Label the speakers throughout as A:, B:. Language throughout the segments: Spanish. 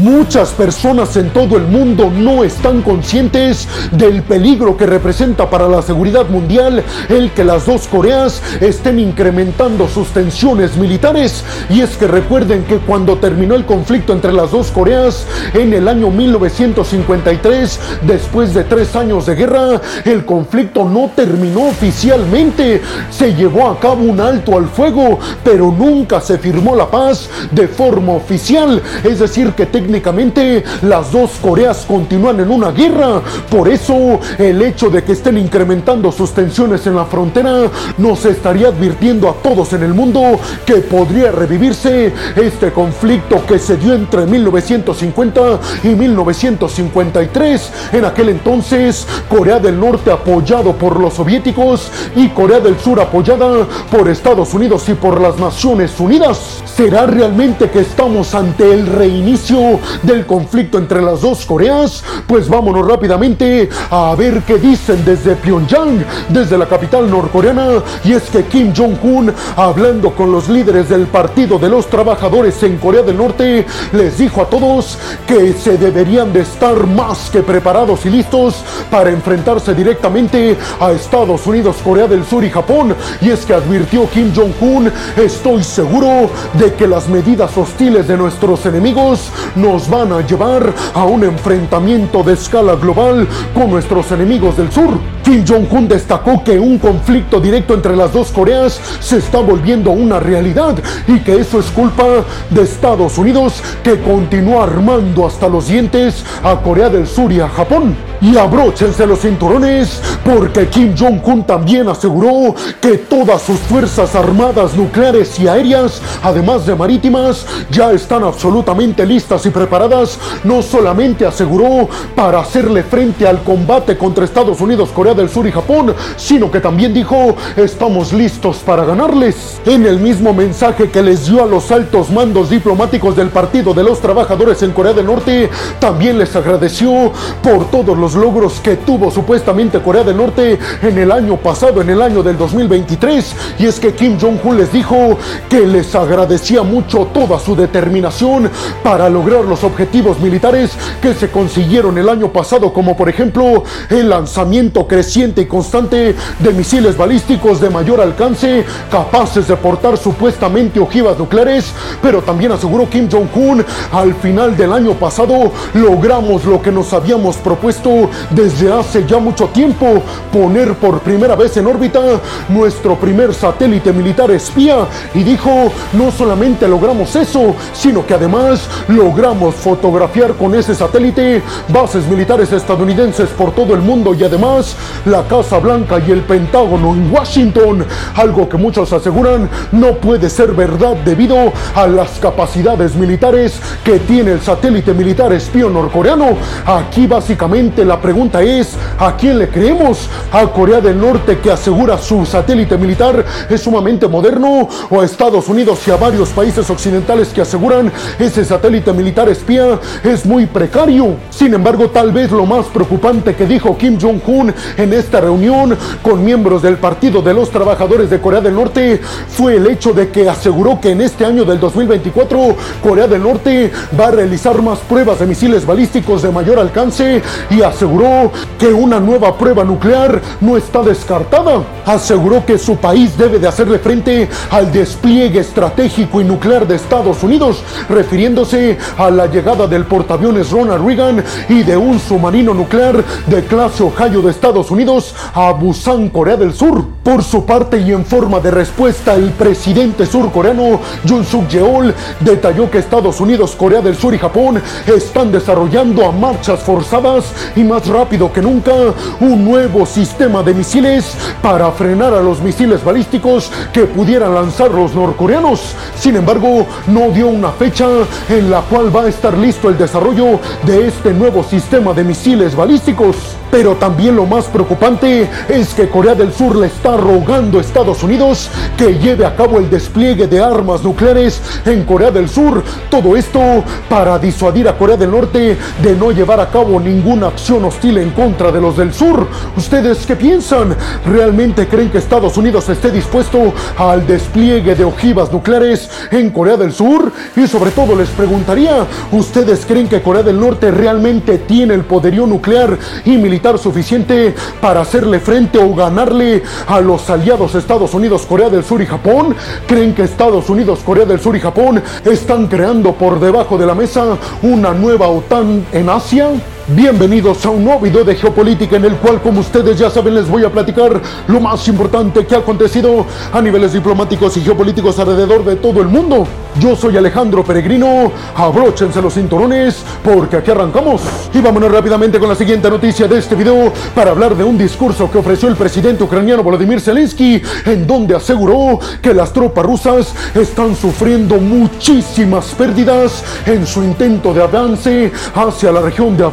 A: Muchas personas en todo el mundo no están conscientes del peligro que representa para la seguridad mundial el que las dos Coreas estén incrementando sus tensiones militares. Y es que recuerden que cuando terminó el conflicto entre las dos Coreas en el año 1953, después de tres años de guerra, el conflicto no terminó oficialmente. Se llevó a cabo un alto al fuego, pero nunca se firmó la paz de forma oficial. Es decir, que técnicamente las dos Coreas continúan en una guerra. Por eso el hecho de que estén incrementando sus tensiones en la frontera nos estaría advirtiendo a todos en el mundo que podría revivirse este conflicto que se dio entre 1950 y 1953. En aquel entonces, Corea del Norte apoyado por los soviéticos y Corea del Sur apoyada por Estados Unidos y por las Naciones Unidas. ¿Será realmente que estamos ante el reinicio del conflicto entre las dos Coreas? Pues vámonos rápidamente a ver qué dicen desde Pyongyang, desde la capital norcoreana. Y es que Kim Jong-un, hablando con los líderes del Partido de los Trabajadores en Corea del Norte, les dijo a todos que se deberían de estar más que preparados y listos para enfrentarse directamente a Estados Unidos, Corea del Sur y Japón. Y es que advirtió Kim Jong-un, estoy seguro de que las medidas hostiles de nuestros enemigos nos van a llevar a un enfrentamiento de escala global con nuestros enemigos del sur. Kim Jong-un destacó que un conflicto directo entre las dos Coreas se está volviendo una realidad y que eso es culpa de Estados Unidos que continúa armando hasta los dientes a Corea del Sur y a Japón. Y abróchense los cinturones porque Kim Jong-un también aseguró que todas sus fuerzas armadas nucleares y aéreas, además de marítimas, ya están absolutamente listas y preparadas, no solamente aseguró para hacerle frente al combate contra Estados Unidos, Corea del Sur y Japón, sino que también dijo, estamos listos para ganarles. En el mismo mensaje que les dio a los altos mandos diplomáticos del Partido de los Trabajadores en Corea del Norte, también les agradeció por todos los logros que tuvo supuestamente Corea del Norte en el año pasado, en el año del 2023. Y es que Kim Jong-un les dijo que les agradecía mucho toda su determinación para lograr los objetivos militares que se consiguieron el año pasado, como por ejemplo el lanzamiento creciente y constante de misiles balísticos de mayor alcance, capaces de portar supuestamente ojivas nucleares, pero también aseguró Kim Jong-un, al final del año pasado logramos lo que nos habíamos propuesto desde hace ya mucho tiempo, poner por primera vez en órbita nuestro primer satélite militar espía, y dijo, no solamente logramos eso, sino que además logramos fotografiar con ese satélite bases militares estadounidenses por todo el mundo y además la Casa Blanca y el Pentágono en Washington, algo que muchos aseguran no puede ser verdad debido a las capacidades militares que tiene el satélite militar espía norcoreano. Aquí básicamente la pregunta es, ¿a quién le creemos? ¿A Corea del Norte que asegura su satélite militar es sumamente moderno? ¿O a Estados Unidos y a varios países occidentales que aseguran ese satélite militar espía es muy precario? Sin embargo, tal vez lo más preocupante que dijo Kim Jong-un en esta reunión con miembros del Partido de los Trabajadores de Corea del Norte fue el hecho de que aseguró que en este año del 2024 Corea del Norte va a realizar más pruebas de misiles balísticos de mayor alcance y aseguró que una nueva prueba nuclear no está descartada. Aseguró que su país debe de hacerle frente al despliegue estratégico y nuclear de Estados Unidos, refiriéndose a la llegada del portaaviones Ronald Reagan y de un submarino nuclear de clase Ohio de Estados Unidos a Busan, Corea del Sur. Por su parte y en forma de respuesta, el presidente surcoreano Jun Suk Yeol detalló que Estados Unidos, Corea del Sur y Japón están desarrollando a marchas forzadas más rápido que nunca un nuevo sistema de misiles para frenar a los misiles balísticos que pudieran lanzar los norcoreanos. Sin embargo, no dio una fecha en la cual va a estar listo el desarrollo de este nuevo sistema de misiles balísticos. Pero también lo más preocupante es que Corea del Sur le está rogando a Estados Unidos que lleve a cabo el despliegue de armas nucleares en Corea del Sur. Todo esto para disuadir a Corea del Norte de no llevar a cabo ninguna acción hostil en contra de los del sur. ¿Ustedes qué piensan? ¿Realmente creen que Estados Unidos esté dispuesto al despliegue de ojivas nucleares en Corea del Sur? Y sobre todo les preguntaría, ¿ustedes creen que Corea del Norte realmente tiene el poderío nuclear y militar suficiente para hacerle frente o ganarle a los aliados Estados Unidos, Corea del Sur y Japón? ¿Creen que Estados Unidos, Corea del Sur y Japón están creando por debajo de la mesa una nueva OTAN en Asia? Bienvenidos a un nuevo video de geopolítica en el cual, como ustedes ya saben, les voy a platicar lo más importante que ha acontecido a niveles diplomáticos y geopolíticos alrededor de todo el mundo. Yo soy Alejandro Peregrino, abróchense los cinturones porque aquí arrancamos. Y vámonos rápidamente con la siguiente noticia de este video para hablar de un discurso que ofreció el presidente ucraniano Volodymyr Zelensky en donde aseguró que las tropas rusas están sufriendo muchísimas pérdidas en su intento de avance hacia la región de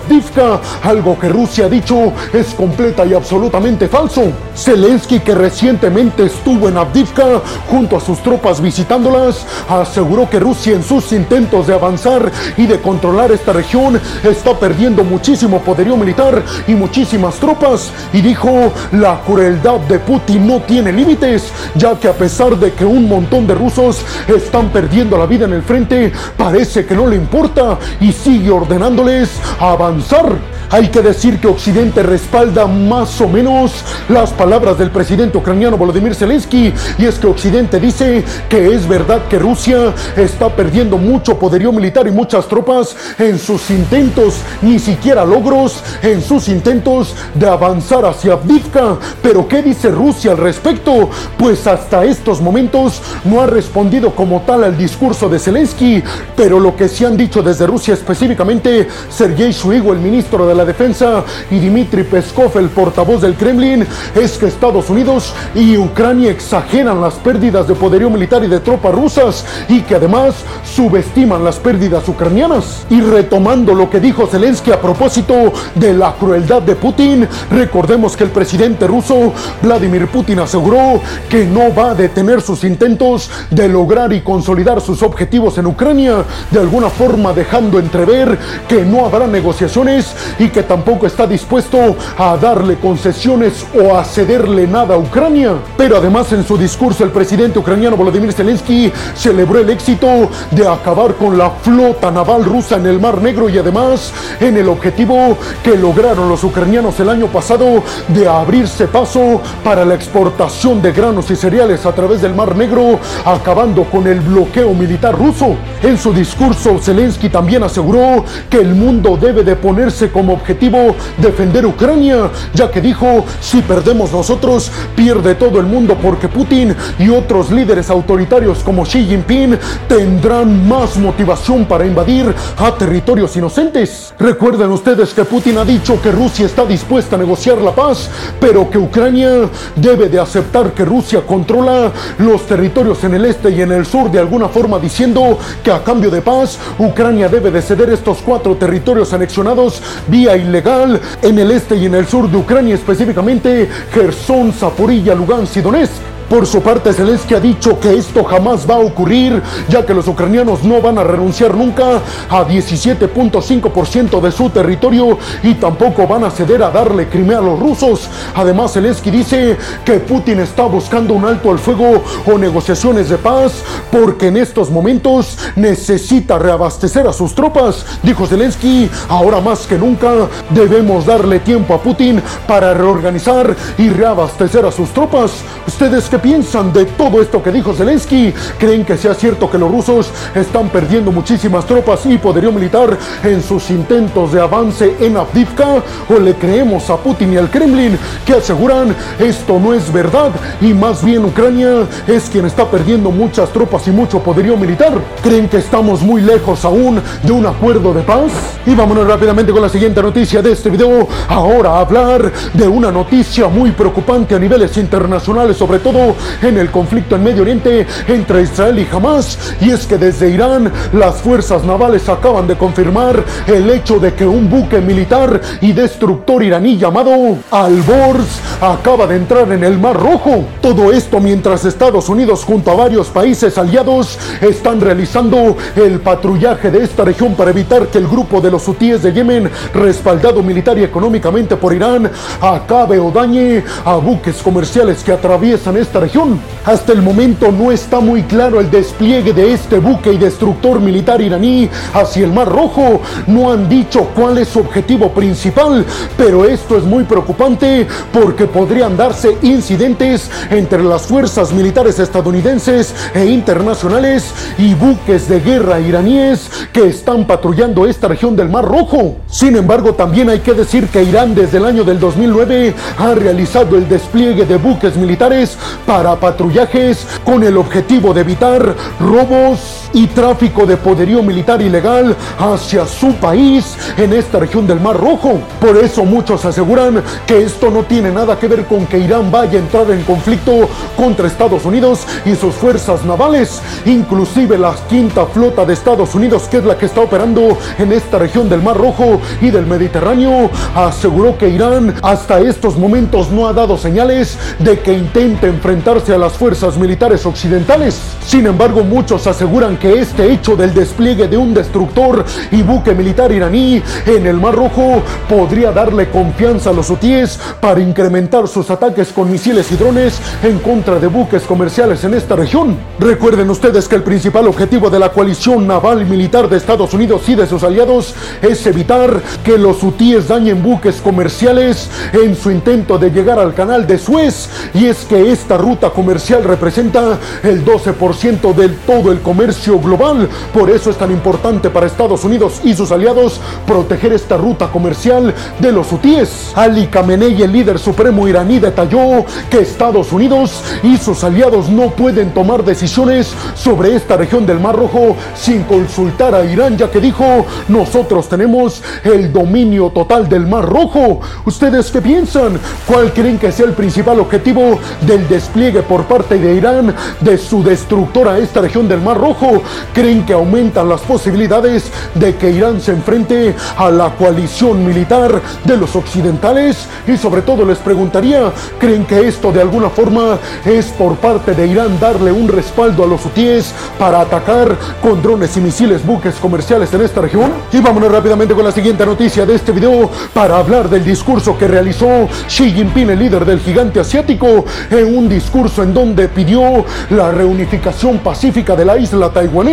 A: Algo que Rusia ha dicho es completa y absolutamente falso. Zelensky, que recientemente estuvo en Avdivka junto a sus tropas visitándolas, aseguró que Rusia en sus intentos de avanzar y de controlar esta región está perdiendo muchísimo poderío militar y muchísimas tropas y dijo la crueldad de Putin no tiene límites, ya que a pesar de que un montón de rusos están perdiendo la vida en el frente, parece que no le importa y sigue ordenándoles avanzar Defensor hay que decir que Occidente respalda más o menos las palabras del presidente ucraniano Volodymyr Zelensky y es que Occidente dice que es verdad que Rusia está perdiendo mucho poderío militar y muchas tropas en sus intentos, ni siquiera logros en sus intentos de avanzar hacia Avdivka. Pero ¿qué dice Rusia al respecto? Pues hasta estos momentos no ha respondido como tal al discurso de Zelensky, pero lo que sí han dicho desde Rusia específicamente Sergei Shoigu, el ministro de la Defensa, y Dmitry Peskov, el portavoz del Kremlin, es que Estados Unidos y Ucrania exageran las pérdidas de poderío militar y de tropas rusas y que además subestiman las pérdidas ucranianas. Y retomando lo que dijo Zelensky a propósito de la crueldad de Putin, recordemos que el presidente ruso Vladimir Putin aseguró que no va a detener sus intentos de lograr y consolidar sus objetivos en Ucrania, de alguna forma dejando entrever que no habrá negociaciones y que tampoco está dispuesto a darle concesiones o a cederle nada a Ucrania. Pero además en su discurso el presidente ucraniano Volodymyr Zelensky celebró el éxito de acabar con la flota naval rusa en el Mar Negro y además en el objetivo que lograron los ucranianos el año pasado de abrirse paso para la exportación de granos y cereales a través del Mar Negro, acabando con el bloqueo militar ruso. En su discurso Zelensky también aseguró que el mundo debe de poner como objetivo defender Ucrania, ya que dijo, si perdemos nosotros, pierde todo el mundo porque Putin y otros líderes autoritarios como Xi Jinping tendrán más motivación para invadir a territorios inocentes. Recuerden ustedes que Putin ha dicho que Rusia está dispuesta a negociar la paz, pero que Ucrania debe de aceptar que Rusia controla los territorios en el este y en el sur de alguna forma diciendo que a cambio de paz Ucrania debe de ceder estos cuatro territorios anexionados vía ilegal en el este y en el sur de Ucrania, específicamente Gerson, Zaporilla, Lugansk y Donetsk. Por su parte, Zelensky ha dicho que esto jamás va a ocurrir, ya que los ucranianos no van a renunciar nunca a 17.5% de su territorio y tampoco van a ceder a darle Crimea a los rusos. Además, Zelensky dice que Putin está buscando un alto al fuego o negociaciones de paz porque en estos momentos necesita reabastecer a sus tropas. Dijo Zelensky, ahora más que nunca debemos darle tiempo a Putin para reorganizar y reabastecer a sus tropas. ¿Ustedes qué piensan de todo esto que dijo Zelensky? ¿Creen que sea cierto que los rusos están perdiendo muchísimas tropas y poderío militar en sus intentos de avance en Avdivka? ¿O le creemos a Putin y al Kremlin que aseguran esto no es verdad y más bien Ucrania es quien está perdiendo muchas tropas y mucho poderío militar? ¿Creen que estamos muy lejos aún de un acuerdo de paz? Y vámonos rápidamente con la siguiente noticia de este video. Ahora hablar de una noticia muy preocupante a niveles internacionales, sobre todo en el conflicto en Medio Oriente entre Israel y Hamas. Y es que desde Irán las fuerzas navales acaban de confirmar el hecho de que un buque militar y destructor iraní llamado Al-Bors acaba de entrar en el Mar Rojo. Todo esto mientras Estados Unidos junto a varios países aliados están realizando el patrullaje de esta región para evitar que el grupo de los hutíes de Yemen, respaldado militar y económicamente por Irán, acabe o dañe a buques comerciales que atraviesan esta región. Hasta el momento no está muy claro el despliegue de este buque y destructor militar iraní hacia el Mar Rojo. No han dicho cuál es su objetivo principal, pero esto es muy preocupante porque podrían darse incidentes entre las fuerzas militares estadounidenses e internacionales y buques de guerra iraníes que están patrullando esta región del Mar Rojo. Sin embargo, también hay que decir que Irán desde el año del 2009 ha realizado el despliegue de buques militares para patrullajes con el objetivo de evitar robos y tráfico de poderío militar ilegal hacia su país en esta región del Mar Rojo. Por eso muchos aseguran que esto no tiene nada que ver con que Irán vaya a entrar en conflicto contra Estados Unidos y sus fuerzas navales. Inclusive la quinta flota de Estados Unidos, que es la que está operando en esta región del Mar Rojo y del Mediterráneo, aseguró que Irán hasta estos momentos no ha dado señales de que intente a las fuerzas militares occidentales. Sin embargo, muchos aseguran que este hecho del despliegue de un destructor y buque militar iraní en el Mar Rojo podría darle confianza a los hutíes para incrementar sus ataques con misiles y drones en contra de buques comerciales en esta región. Recuerden ustedes que el principal objetivo de la coalición naval militar de Estados Unidos y de sus aliados es evitar que los hutíes dañen buques comerciales en su intento de llegar al canal de Suez y es que esta ruta comercial representa el 12% del todo el comercio global. Por eso es tan importante para Estados Unidos y sus aliados proteger esta ruta comercial de los hutíes. Ali Khamenei, el líder supremo iraní, detalló que Estados Unidos y sus aliados no pueden tomar decisiones sobre esta región del Mar Rojo sin consultar a Irán, ya que dijo, nosotros tenemos el dominio total del Mar Rojo. ¿Ustedes qué piensan? ¿Cuál creen que sea el principal objetivo del despliegue por parte de Irán de su destructora esta región del Mar Rojo? creen que aumentan las posibilidades de que Irán se enfrente a la coalición militar de los occidentales? Y sobre todo les preguntaría, ¿creen que esto de alguna forma es por parte de Irán darle un respaldo a los hutíes para atacar con drones y misiles buques comerciales en esta región? Y vámonos rápidamente con la siguiente noticia de este video para hablar del discurso que realizó Xi Jinping, el líder del gigante asiático, en un discurso en donde pidió la reunificación pacífica de la isla Taiwán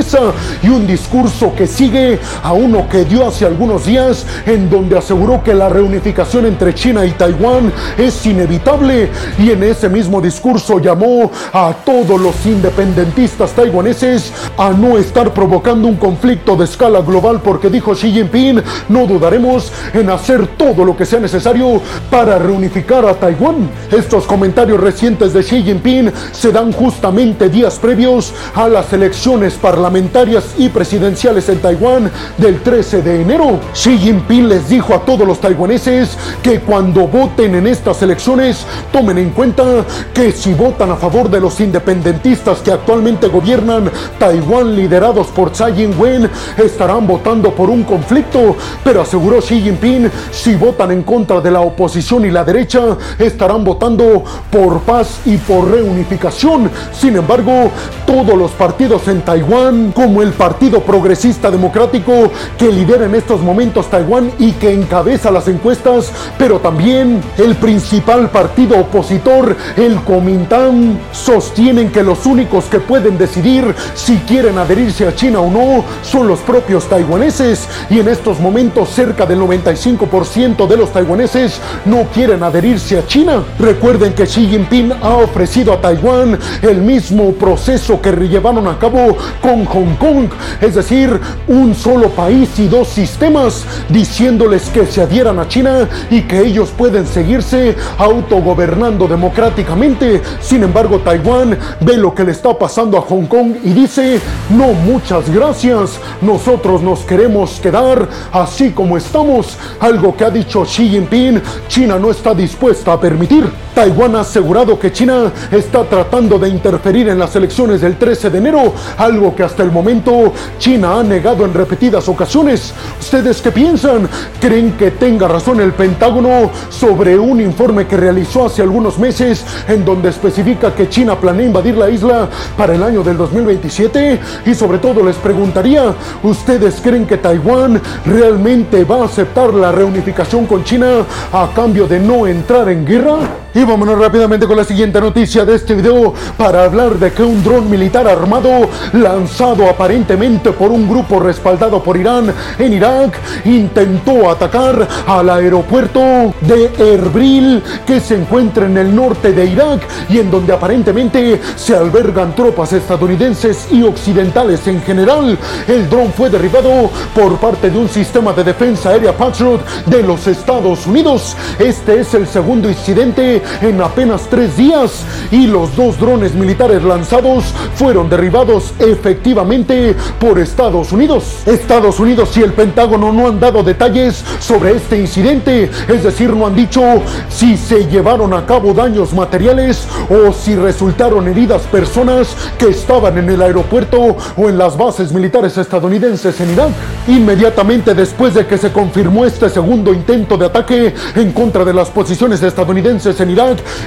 A: y un discurso que sigue a uno que dio hace algunos días en donde aseguró que la reunificación entre China y Taiwán es inevitable y en ese mismo discurso llamó a todos los independentistas taiwaneses a no estar provocando un conflicto de escala global porque dijo Xi Jinping, no dudaremos en hacer todo lo que sea necesario para reunificar a Taiwán. Estos comentarios recientes de Xi Jinping se dan justamente días previos a las elecciones parlamentarias y presidenciales en Taiwán del 13 de enero. Xi Jinping les dijo a todos los taiwaneses que cuando voten en estas elecciones tomen en cuenta que si votan a favor de los independentistas que actualmente gobiernan Taiwán liderados por Tsai Ing-wen estarán votando por un conflicto, pero aseguró Xi Jinping si votan en contra de la oposición y la derecha estarán votando por paz y por reunificación. Sin embargo, todos los partidos en Taiwán como el Partido Progresista Democrático que lidera en estos momentos Taiwán y que encabeza las encuestas, pero también el principal partido opositor, el Kuomintang, sostienen que los únicos que pueden decidir si quieren adherirse a China o no son los propios taiwaneses y en estos momentos cerca del 95% de los taiwaneses no quieren adherirse a China. Recuerden que Xi Jinping ha ofrecido a Taiwán el mismo proceso que llevaron a cabo con Hong Kong, es decir, un solo país y dos sistemas, diciéndoles que se adhieran a China y que ellos pueden seguirse autogobernando democráticamente. Sin embargo, Taiwán ve lo que le está pasando a Hong Kong y dice, no, muchas gracias, nosotros nos queremos quedar así como estamos, algo que ha dicho Xi Jinping, China no está dispuesta a permitir. Taiwán ha asegurado que China Está tratando de interferir en las elecciones del 13 de enero, algo que hasta el momento China ha negado en repetidas ocasiones. ¿Ustedes qué piensan? ¿Creen que tenga razón el Pentágono sobre un informe que realizó hace algunos meses en donde especifica que China planea invadir la isla para el año del 2027? Y sobre todo les preguntaría, ¿ustedes creen que Taiwán realmente va a aceptar la reunificación con China a cambio de no entrar en guerra? Y vámonos rápidamente con la siguiente noticia de este video para hablar de que un dron militar armado lanzado aparentemente por un grupo respaldado por Irán en Irak intentó atacar al aeropuerto de Erbil que se encuentra en el norte de Irak y en donde aparentemente se albergan tropas estadounidenses y occidentales en general. El dron fue derribado por parte de un sistema de defensa aérea Patriot de los Estados Unidos. Este es el segundo incidente en apenas tres días y los dos drones militares lanzados fueron derribados efectivamente por Estados Unidos. Estados Unidos y el Pentágono no han dado detalles sobre este incidente, es decir, no han dicho si se llevaron a cabo daños materiales o si resultaron heridas personas que estaban en el aeropuerto o en las bases militares estadounidenses en Irak. Inmediatamente después de que se confirmó este segundo intento de ataque en contra de las posiciones estadounidenses en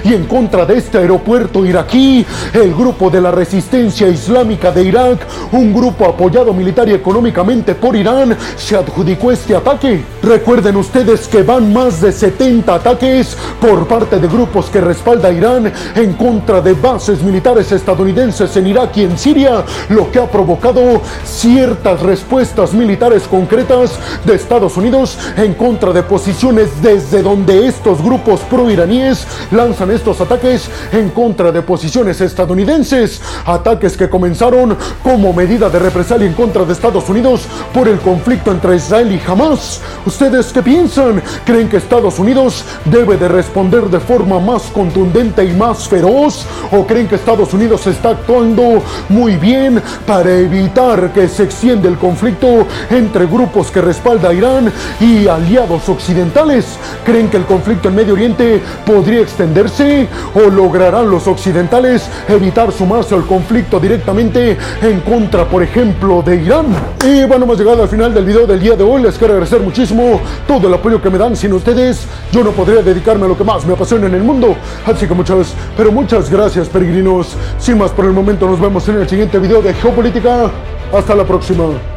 A: Y en contra de este aeropuerto iraquí, el grupo de la resistencia islámica de Irak, un grupo apoyado militar y económicamente por Irán, se adjudicó este ataque. Recuerden ustedes que van más de 70 ataques por parte de grupos que respalda Irán en contra de bases militares estadounidenses en Irak y en Siria, lo que ha provocado ciertas respuestas militares concretas de Estados Unidos en contra de posiciones desde donde estos grupos pro-iraníes lanzan estos ataques en contra de posiciones estadounidenses, ataques que comenzaron como medida de represalia en contra de Estados Unidos por el conflicto entre Israel y Hamas. ¿Ustedes qué piensan? ¿Creen que Estados Unidos debe de responder de forma más contundente y más feroz? ¿O creen que Estados Unidos está actuando muy bien para evitar que se extienda el conflicto entre grupos que respalda a Irán y aliados occidentales? ¿Creen que el conflicto en Medio Oriente podría extenderse? ¿O lograrán los occidentales evitar sumarse al conflicto directamente en contra, por ejemplo, de Irán? Y bueno, hemos llegado al final del video del día de hoy. Les quiero agradecer muchísimo todo el apoyo que me dan. Sin ustedes, yo no podría dedicarme a lo que más me apasiona en el mundo. Así que muchas, pero muchas gracias, peregrinos. Sin más por el momento, nos vemos en el siguiente video de Geopolítica. Hasta la próxima.